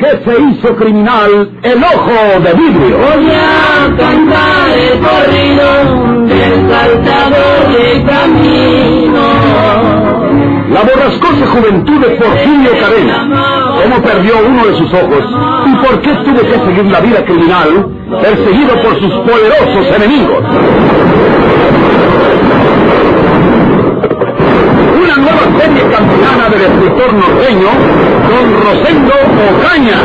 qué se hizo criminal el ojo de vidrio. Voy a cantar el corrido del saltador de camino. La borrascosa juventud de Porfirio Cadena. ¿Cómo perdió uno de sus ojos? ¿Y por qué tuvo que seguir la vida criminal perseguido por sus poderosos enemigos? Una nueva serie campilana del escritor norteño, Don Rosendo Ocaña.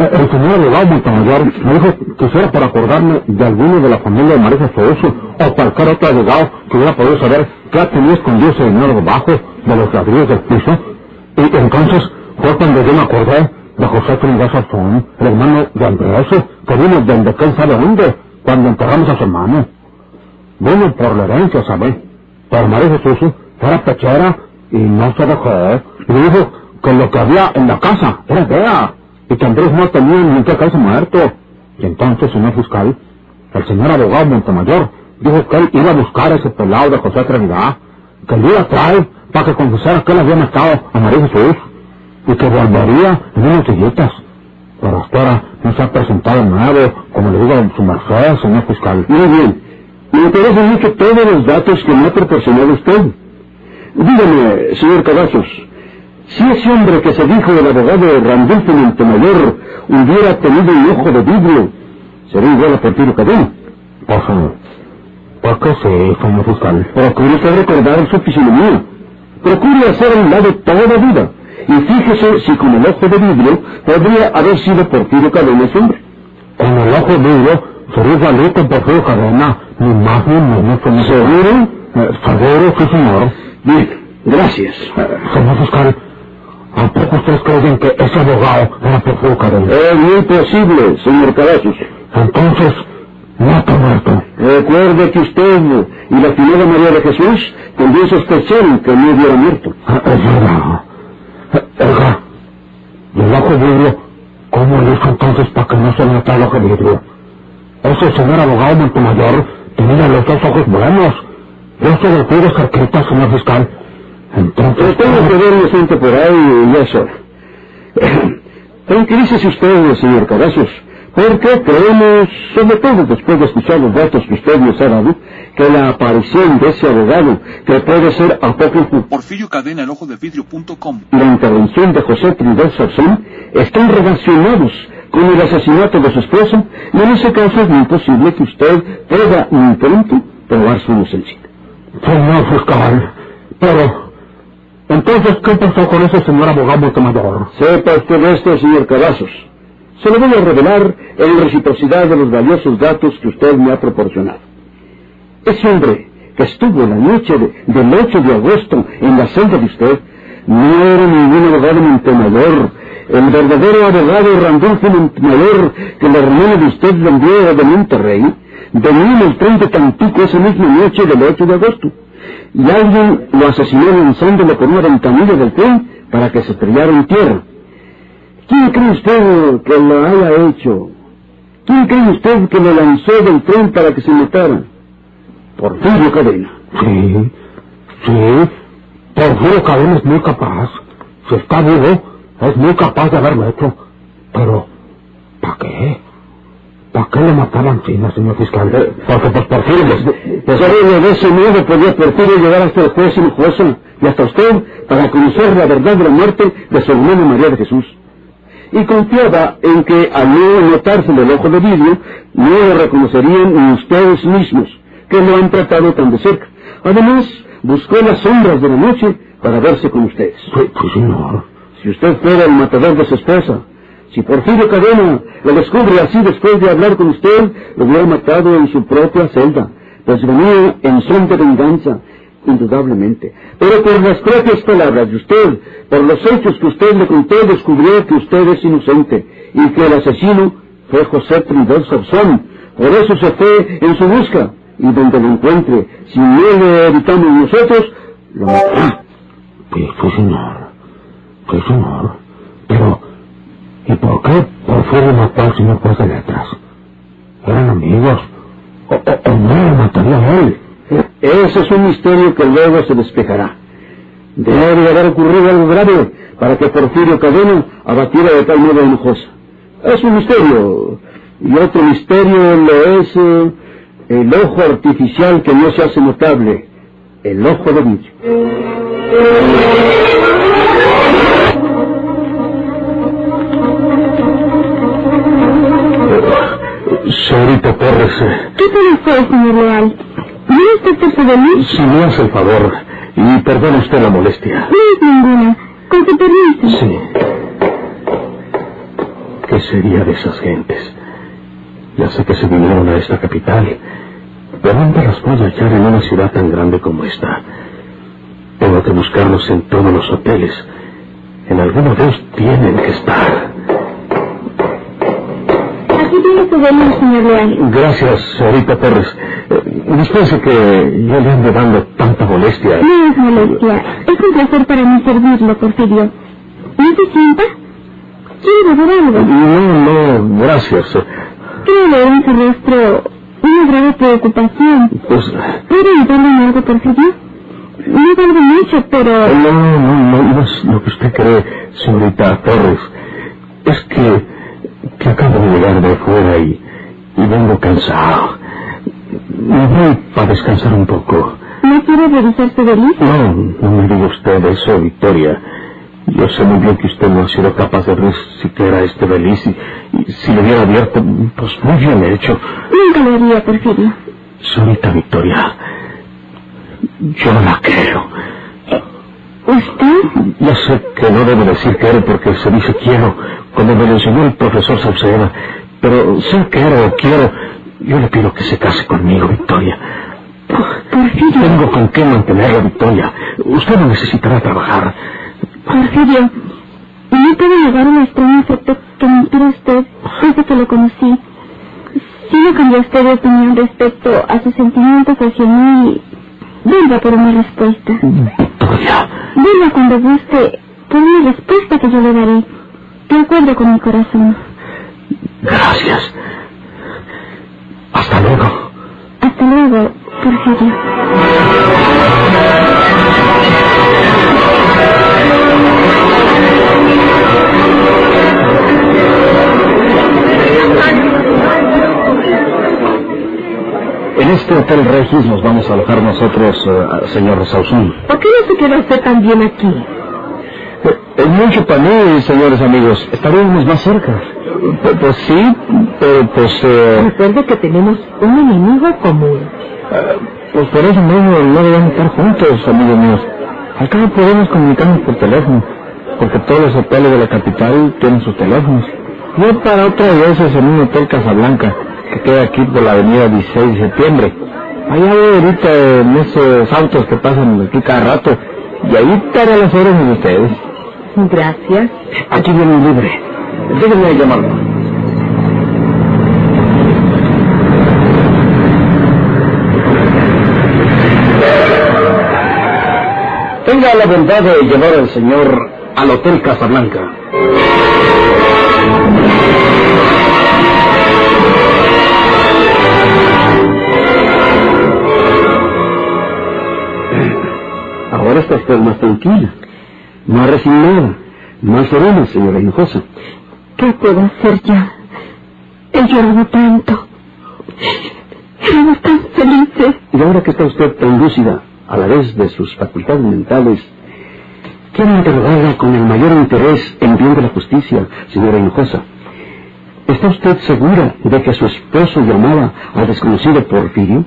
El señor abogado Montemayor me dijo que fuera para acordarme de alguno de la familia de Marisa Souso o cualquier otro abogado que hubiera podido saber qué tenía escondido ese dinero debajo de los ladrillos del piso. Y entonces fue cuando yo me acordé de José Trinidad Sazón, el hermano de Andrés, que vino desde quién sabe dónde, cuando enterramos a su hermano. Vino por la herencia, ¿sabes? Pero Marisa Souso era pechera y no se dejó. Y dijo que lo que había en la casa era vea y que Andrés no tenía ni que caerse muerto. Y entonces, señor fiscal, el señor abogado Montemayor dijo que él iba a buscar ese pelado de José Trinidad, que le iba a traer para que confesara que él había matado a María Jesús y que volvería en unas sillitas. Pero hasta ahora no se ha presentado nuevo, como le digo a su merced, señor fiscal. Muy bien. Me interesan mucho todos los datos que me ha proporcionado usted. Dígame, señor Cavazos, si ese hombre que se dijo el abogado Randolfo Montemayor hubiera tenido un ojo de vidrio, sería igual a Porfirio Cadena. Por favor. ¿Por qué sí, señor fiscal? Procure usted recordar su fisonomía. Procure hacer a un lado toda vida. Y fíjese si con el ojo de vidrio podría haber sido Porfirio Cadena ese hombre. Con el ojo de vidrio sería igualito Porfirio Cadena, ni más ni menos. señor. ¿Seguro? Eh, seguro, sí, señor. Bien, gracias. Señor fiscal, ¿a poco ustedes creen que ese abogado era Porfirio Cadena? Es muy posible, señor Cavazos. Entonces, no está muerto. Recuerde que usted y la finada María de Jesús también sospecharon que no hubiera muerto. Ah, Es verdad. Oiga, ¿y el ojo vidrio? ¿Cómo le hizo entonces para que no se le notara el ojo vidrio? Ese señor abogado Montemayor tenía los dos ojos buenos. Yo se lo pude cerquita, señor fiscal. Entonces... Pero tengo que ver inocente por ahí y ya es hora. Tranquilícese usted, señor Cavazos, porque creemos, sobre todo después de escuchar los datos que usted nos ha dado, que la aparición de ese abogado, que puede ser apócrifo, Porfirio Cadena, el ojo de vidrio.com. y la intervención de José Trinidad Sarzón están relacionados con el asesinato de su esposa, y en ese caso es muy posible que usted pueda muy pronto probar su inocencia. Señor fiscal, pero... Entonces, ¿qué pasó con ese señor abogado Montemayor? Sepa usted esto, señor Cavazos. Se lo voy a revelar en reciprocidad de los valiosos datos que usted me ha proporcionado. Ese hombre que estuvo la noche de- del 8 de agosto en la celda de usted no era ningún abogado Montemayor. El verdadero abogado Randolfo Montemayor que la hermana de usted le envió de Monterrey venía en el tren de Tampico esa misma noche del 8 de agosto. Y alguien lo asesinó lanzándolo por una ventanilla del tren para que se estrellara en tierra. ¿Quién cree usted que lo haya hecho? ¿Quién cree usted que lo lanzó del tren para que se matara? Porfirio Cadena. Sí, sí. Porfirio Cadena es muy capaz. Si está vivo, es muy capaz de haberlo hecho. Pero, ¿para qué? ¿Para qué lo mataban China, señor fiscal? Porque pues Porfirio... les- Pues ahora de ese modo podía Porfirio llegar hasta el juez y la jueza y hasta usted para conocer la verdad de la muerte de su hermana María de Jesús. Y confiaba en que al no notarse el ojo de vidrio, no lo reconocerían ni ustedes mismos, que lo han tratado tan de cerca. Además, buscó las sombras de la noche para verse con ustedes. Sí, señor. Si usted fuera el matador de su esposa, si Porfirio Cadena lo descubre así después de hablar con usted, lo hubiera matado en su propia celda, pues venía en son de venganza, indudablemente. Pero por las propias palabras de usted, por los hechos que usted le contó, descubrió que usted es inocente y que el asesino fue José Trinidad Sarzón. Por eso se fue en su busca y donde lo encuentre, si no le evitamos nosotros, lo matará. Sí, sí, señor. Sí, señor. Pero, ¿y por qué mató al señor juez de letras. Eran amigos. O no lo mataría a él. Ese es un misterio que luego se despejará. Debe de haber ocurrido algo grave para que Porfirio Cadena abatiera de tal modo a Hinojosa. Es un misterio. Y otro misterio lo es eh, el ojo artificial que no se hace notable, el ojo de vidrio. Señorita Torres, eh, ¿Qué tal fue, señor Leal? ¿Viene usted por su delito? si me hace el favor, y perdone usted la molestia. No es ninguna. Con su permiso. Sí. ¿Qué sería de esas gentes? Ya sé que se vinieron a esta capital, pero ¿dónde las puedo hallar en una ciudad tan grande como esta? Tengo que buscarlos en todos los hoteles. En alguno de ellos tienen que estar. Señor Leal. Gracias, señorita Torres. Eh, dispense que yo le ande dando tanta molestia. No es molestia. Es un placer para mí servirlo, Porfirio. ¿No se sienta? ¿Quiere beber algo? No, no, gracias. Creo leer en su rostro una grave preocupación. Pues, ¿Puede en algo, Porfirio? No valgo mucho, pero... no, no, no, no es lo que usted cree, señorita Torres. Es que, que acabo de llegar de fuera y, y vengo cansado. Me voy para descansar un poco. ¿No quiere revisar su delito? No, no me diga usted eso, Victoria. Yo sé muy bien que usted no ha sido capaz de abrir siquiera este beliz y, y si lo hubiera abierto, pues muy bien hecho. Nunca lo haría, Porfirio. Señorita Victoria, yo no la creo. ¿Usted? Ya sé que no debo decir quiero porque se dice quiero, como me lo enseñó el profesor Sauceda, pero sea quiero o quiero, yo le pido que se case conmigo, Victoria. Porfirio. Tengo con qué mantenerla, Victoria. Usted no necesitará trabajar. Porfirio, no puedo negar un extraño afecto que me inspira usted desde que lo conocí. Si no cambió usted de opinión respecto a sus sentimientos hacia mí, vuelva por una respuesta. Victoria, Vuelva cuando guste por una respuesta que yo le daré. De acuerdo con mi corazón. gracias. Hasta luego. Hasta luego, Porfirio. En este Hotel Regis nos vamos a alojar nosotros, eh, señor Sauzón. ¿Por qué no se queda usted también aquí? Es mucho para mí, señores amigos. Estaríamos más cerca. Pues, sí, pero pues... eh, Recuerde que tenemos un enemigo común. pues por eso mismo no debemos estar juntos, amigos míos. Al cabo podemos comunicarnos por teléfono, porque todos los hoteles de la capital tienen sus teléfonos. Yo para otras veces en un hotel Casablanca, que queda aquí por la avenida 16 de septiembre. Allá voy ahorita en esos autos que pasan aquí cada rato, y ahí estaré a las órdenes de ustedes. Gracias. Aquí viene un libre. Déjenme llamarlo. Tenga la bondad de llevar al señor al Hotel Casablanca. Ahora está usted más tranquila, más resignada, más serena, señora Hinojosa. ¿Qué puedo hacer ya? He llorado tanto. Éramos tan felices. Y ahora que está usted tan lúcida, a la vez de sus facultades mentales, quiero interrogarla con el mayor interés en bien de la justicia, señora Hinojosa. ¿Está usted segura de que su esposo llamaba al desconocido Porfirio?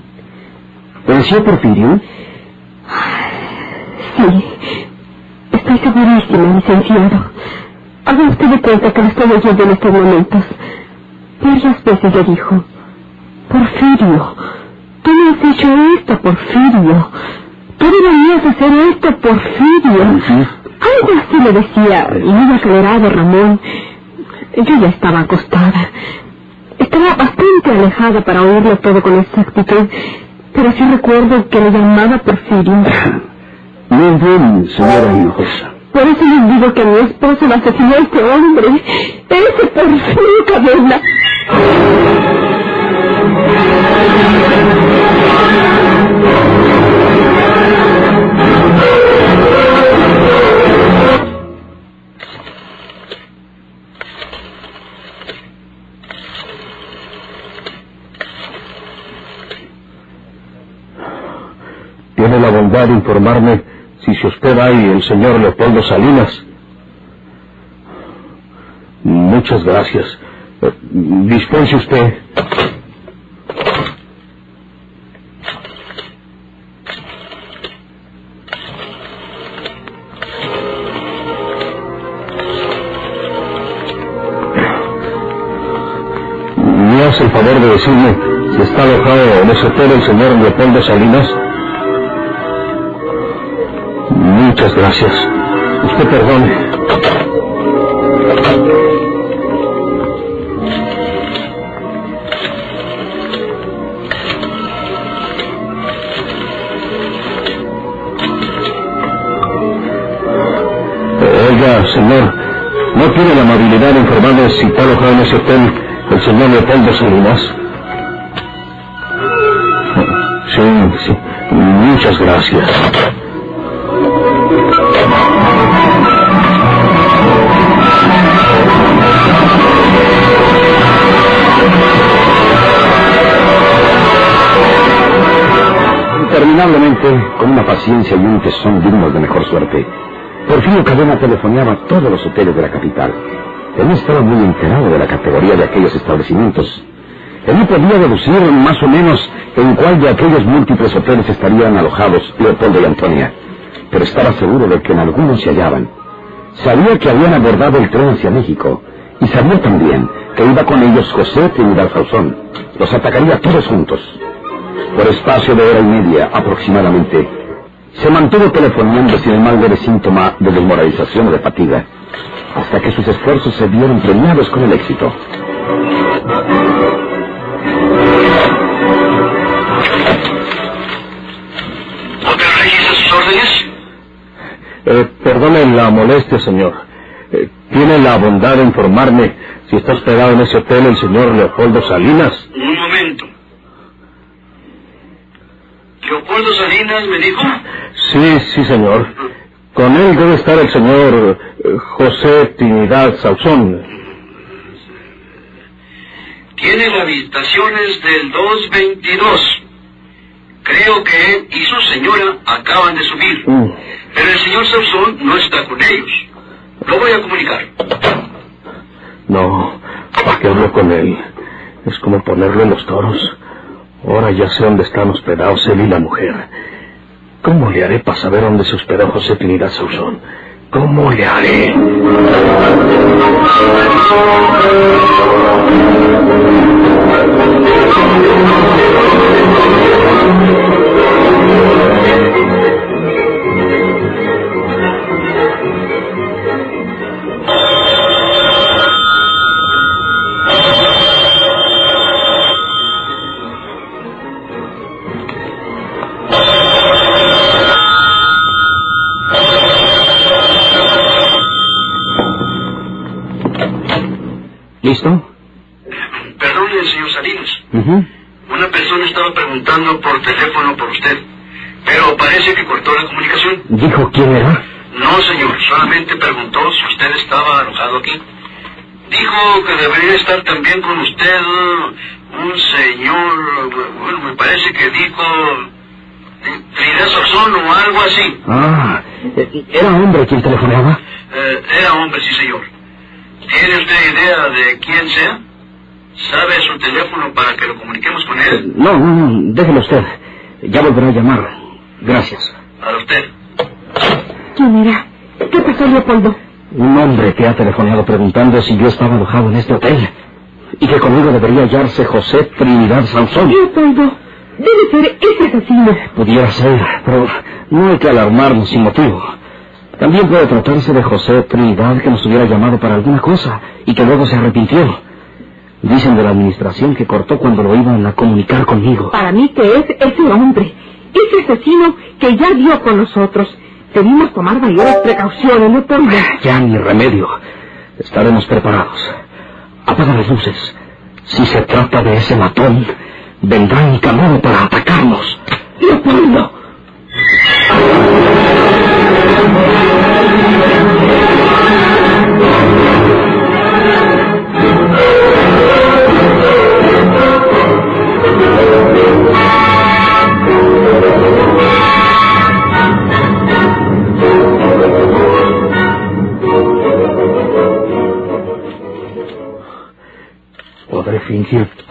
¿Venció Porfirio? Sí. Estoy segurísima, licenciado. Haga usted de cuenta que lo estoy oyendo en estos momentos. Varias veces le dijo, Porfirio, tú me has hecho esto, Porfirio. Tú deberías hacer esto, Porfirio. Algo así le decía, muy acelerado Ramón. Yo ya estaba acostada. Estaba bastante alejada para oírlo todo con exactitud, pero sí recuerdo que le llamaba Porfirio. Señora Hinojosa. Por eso les digo que a mi esposo lo asesinó este hombre. Ese Porfirio Cadena. Tiene la bondad de informarme si se hospeda ahí el señor Leopoldo Salinas. Muchas gracias. Eh, Dispense usted. ¿Me hace el favor de decirme si está alojado en ese hotel el señor Leopoldo Salinas? Gracias. Usted perdone. Oiga, señor, ¿no tiene la amabilidad de informarme si está alojado en ese hotel el señor Leopoldo Salinas? Sí, sí. Muchas gracias. Interminablemente, con una paciencia y un tesón dignos de mejor suerte, Porfirio Cadena telefoneaba a todos los hoteles de la capital. Él no estaba muy enterado de la categoría de aquellos establecimientos. Él no podía deducir más o menos en cuál de aquellos múltiples hoteles estarían alojados Leopoldo y Antonia, pero estaba seguro de que en algunos se hallaban. Sabía que habían abordado el tren hacia México y sabía también que iba con ellos José Trinidad Sauzón. Los atacaría todos juntos. Por espacio de hora y media aproximadamente, se mantuvo telefoneando sin el más leve síntoma de desmoralización o de fatiga, hasta que sus esfuerzos se vieron premiados con el éxito. ¿Hotel Regis a sus órdenes? Eh, perdone la molestia, señor. Eh, ¿Tiene la bondad de informarme si está hospedado en ese hotel el señor Leopoldo Salinas? Un momento. ¿Leopoldo Salinas me dijo? Sí, sí, señor. Con él debe estar el señor eh, José Trinidad Sauzón. Tiene las habitaciones del 222. Creo que él y su señora acaban de subir. Mm. Pero el señor Sauzón no está con ellos. Lo voy a comunicar. No, ¿para qué hablo con él? Es como ponerlo en los toros. Ahora ya sé dónde están hospedados él y la mujer. ¿Cómo le haré para saber dónde se hospedó José Trinidad Sauzón? ¿Cómo le haré? Estaba alojado aquí. Dijo que debería estar también con usted un señor... Bueno, me parece que dijo... Trinidad Sauzón o algo así. Ah, ¿era hombre quien telefoneaba? Eh, era hombre, sí, señor. ¿Tiene usted idea de quién sea? ¿Sabe su teléfono para que lo comuniquemos con él? No, no, no, déjelo usted. Ya volverá a llamar. Gracias. Para usted. ¿Quién era? ¿Qué pasó, Leopoldo? Un hombre que ha telefoneado preguntando si yo estaba alojado en este hotel. Y que conmigo debería hallarse José Trinidad Sansón. Leopoldo, debe ser ese asesino. Pudiera ser, pero no hay que alarmarnos sin motivo. También puede tratarse de José Trinidad que nos hubiera llamado para alguna cosa y que luego se arrepintió. Dicen de la administración que cortó cuando lo iban a comunicar conmigo. Para mí que es ese hombre, ese asesino que ya dio con nosotros. Debimos tomar mayores precauciones, Leopoldo. Ya ni remedio. Estaremos preparados. Apaga las luces. Si se trata de ese matón, vendrá en camino para atacarnos. Leopoldo.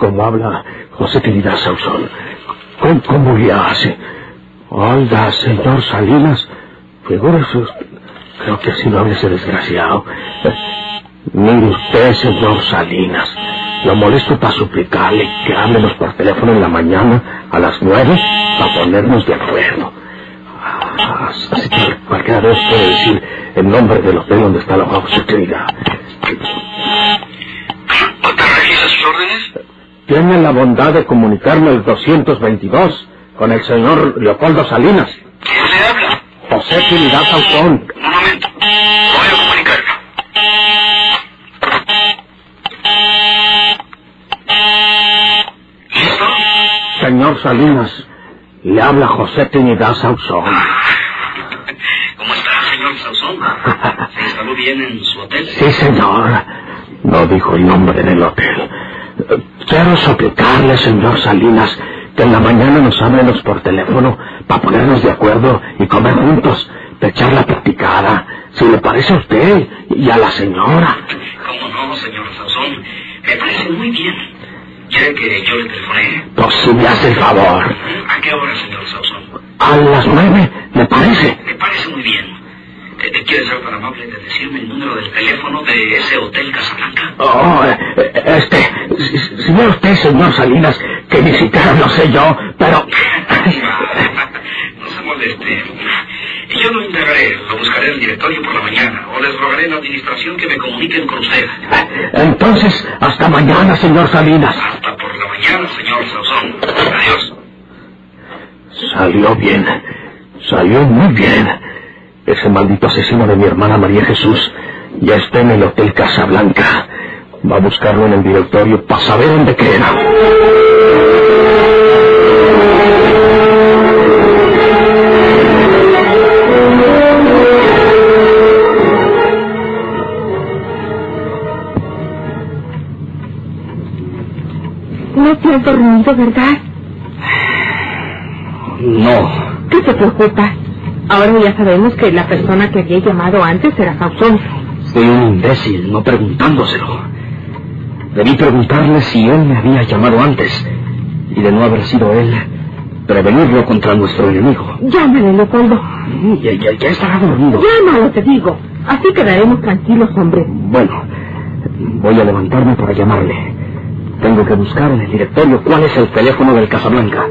Como habla José Trinidad Sauzón. ¿Cómo, cómo le hace? Oiga, señor Salinas, figúrese, creo que así no habla ese desgraciado. Mire usted, señor Salinas, lo molesto para suplicarle que háblenos por teléfono en la mañana a las nueve para ponernos de acuerdo. Ah, Así que cualquiera de ustedes puede decir el nombre del hotel donde está la José Tiene la bondad de comunicarme el 222 con el señor Leopoldo Salinas. ¿Quién le habla? José Trinidad Sauzón. Un momento. Voy a comunicarlo. ¿Listo? Señor Salinas, le habla José Trinidad Sauzón. ¿Cómo está, señor Sauzón? ¿Se instaló bien en su hotel? Sí, señor. No dijo el nombre del hotel. Quiero suplicarle, señor Salinas, que en la mañana nos háblenos por teléfono para ponernos de acuerdo y comer juntos, de echar la practicada, si le parece a usted y a la señora. ¿Cómo no, señor Sauzón? Me parece muy bien. ¿Quiere que yo le telefone? Pues si me hace el favor. ¿A qué hora, señor Sauzón? A las nueve, ¿me parece? Me parece muy bien. Eh, ¿Quiere ser tan amable de decirme el número del teléfono de ese hotel Casablanca? Oh, eh, eh, este, si, ve usted, señor Salinas, que siquiera lo sé yo, pero... no se moleste. Yo lo indagaré, lo buscaré en el directorio por la mañana, o les rogaré a la administración que me comuniquen con usted. Entonces, hasta mañana, señor Salinas. Hasta por la mañana, señor Sauzón. Adiós. Salió bien, salió muy bien. Ese maldito asesino de mi hermana María Jesús ya está en el Hotel Casablanca. Va a buscarlo en el directorio para saber dónde queda. No te has dormido, ¿verdad? No, ¿Qué te preocupa? Ahora ya sabemos que la persona que había llamado antes era Sauzón. fui un imbécil no preguntándoselo. Debí preguntarle si él me había llamado antes y de no haber sido él, prevenirlo contra nuestro enemigo. Llámale, Leopoldo. Ya, ya, ya estará dormido. Llámalo, te digo. Así quedaremos tranquilos, hombre. Bueno, voy a levantarme para llamarle. Tengo que buscar en el directorio cuál es el teléfono del Casablanca.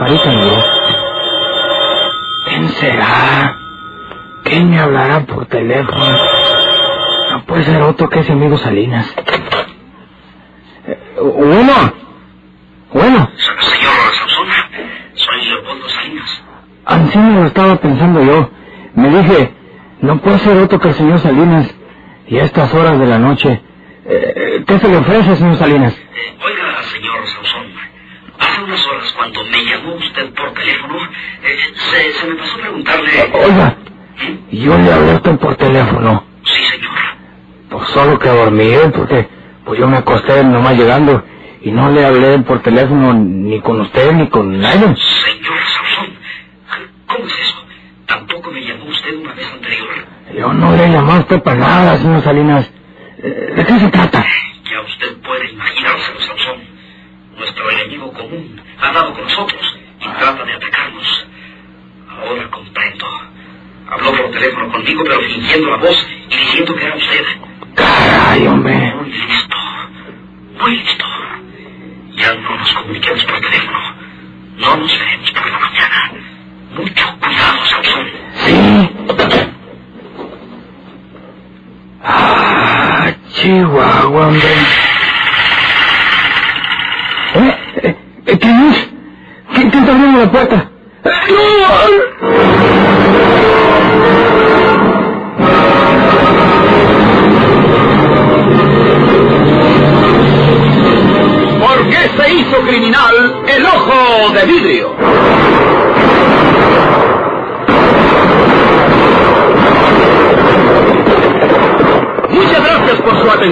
Amigo. ¿Quién será? ¿Quién me hablará por teléfono? No puede ser otro que ese amigo Salinas. Eh, Bueno. Bueno, Señor Sauzón, soy Leopoldo Salinas. así me lo estaba pensando yo. Me dije, no puede ser otro que el señor Salinas. Y a estas horas de la noche. eh, ¿Qué se le ofrece, señor Salinas? Oiga, señor Sauzón, hace unas horas cuando me llamó usted por teléfono, eh, se, se me pasó a preguntarle... Oiga, yo le hablé a usted por teléfono. Sí, señor. Pues solo que dormí, ¿eh? porque pues yo me acosté nomás llegando y no le hablé por teléfono ni con usted ni con nadie. Señor Sauzón, ¿cómo es eso? ¿Tampoco me llamó usted una vez anterior? Yo no le usted para nada, señor Salinas. Eh, ¿De qué se trata? Ya usted puede imaginárselo, Sauzón. Nuestro enemigo común ha dado con nosotros y trata de atacarnos. Ahora comprendo. Habló por teléfono conmigo, pero fingiendo la voz y diciendo que era usted. Caray, hombre. Muy listo. Muy listo. Ya no nos comuniquemos por teléfono. No nos veremos por la mañana. Mucho cuidado, Sansón. Sí. Ah, Chihuahua, hombre.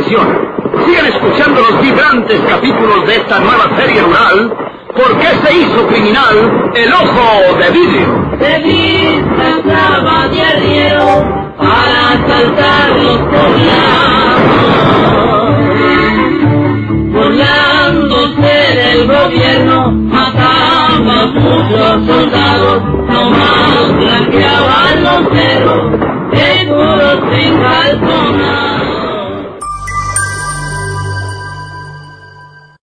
Sigan escuchando los vibrantes capítulos de esta nueva serie rural. ¿Por qué se hizo criminal el ojo de vidrio? Se disfrazaba de arriero para asaltar los poblados. Burlándose del gobierno, mataba a muchos soldados, nomás blanqueaban los cerros, seguros sin calzonar.